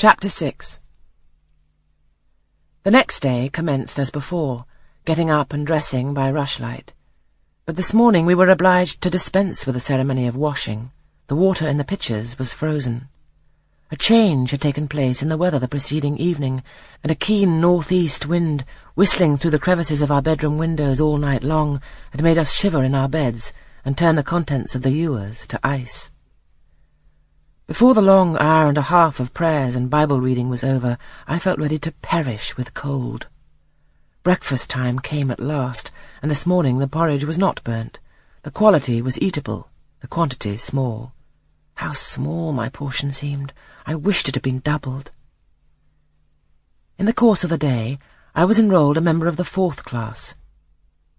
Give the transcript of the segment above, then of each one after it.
Chapter 6 The next day commenced as before, getting up and dressing by rushlight. But this morning we were obliged to dispense with the ceremony of washing. The water in the pitchers was frozen. A change had taken place in the weather the preceding evening, and a keen north-east wind, whistling through the crevices of our bedroom windows all night long, had made us shiver in our beds and turn the contents of the ewers to ice. Before the long hour and a half of prayers and Bible reading was over, I felt ready to perish with cold. Breakfast time came at last, and this morning the porridge was not burnt. The quality was eatable, the quantity small. How small my portion seemed! I wished it had been doubled. In the course of the day, I was enrolled a member of the fourth class,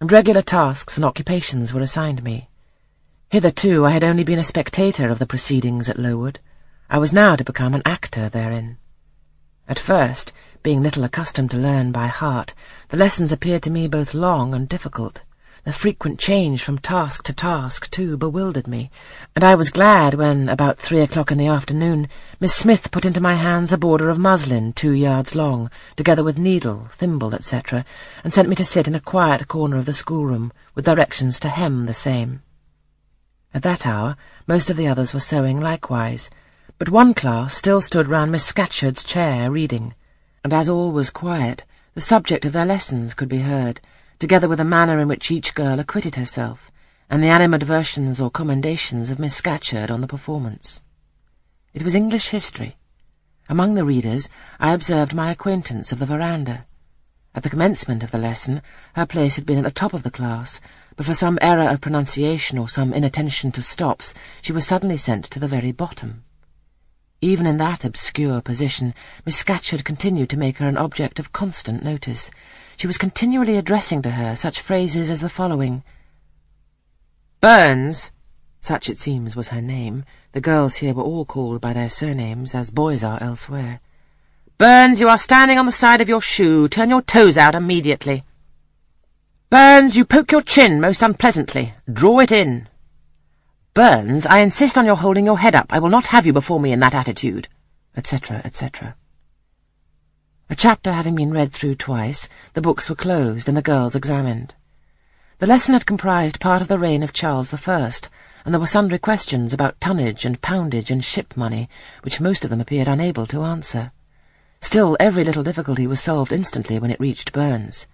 and regular tasks and occupations were assigned me. Hitherto I had only been a spectator of the proceedings at Lowood. I was now to become an actor therein. At first, being little accustomed to learn by heart, the lessons appeared to me both long and difficult. The frequent change from task to task, too, bewildered me, and I was glad when, about three o'clock in the afternoon, Miss Smith put into my hands a border of muslin two yards long, together with needle, thimble, etc., and sent me to sit in a quiet corner of the schoolroom, with directions to hem the same. At that hour, most of the others were sewing likewise, but one class still stood round Miss Scatcherd's chair reading, and as all was quiet, the subject of their lessons could be heard, together with the manner in which each girl acquitted herself, and the animadversions or commendations of Miss Scatcherd on the performance. It was English history. Among the readers I observed my acquaintance of the veranda. At the commencement of the lesson her place had been at the top of the class, but for some error of pronunciation or some inattention to stops she was suddenly sent to the very bottom. Even in that obscure position, Miss Scatcherd continued to make her an object of constant notice. She was continually addressing to her such phrases as the following. Burns, such it seems was her name. The girls here were all called by their surnames, as boys are elsewhere. Burns, you are standing on the side of your shoe. Turn your toes out immediately. Burns, you poke your chin most unpleasantly. Draw it in. Burns, I insist on your holding your head up. I will not have you before me in that attitude, etc., etc. A chapter having been read through twice, the books were closed and the girls examined. The lesson had comprised part of the reign of Charles I, and there were sundry questions about tonnage and poundage and ship money, which most of them appeared unable to answer. Still, every little difficulty was solved instantly when it reached Burns.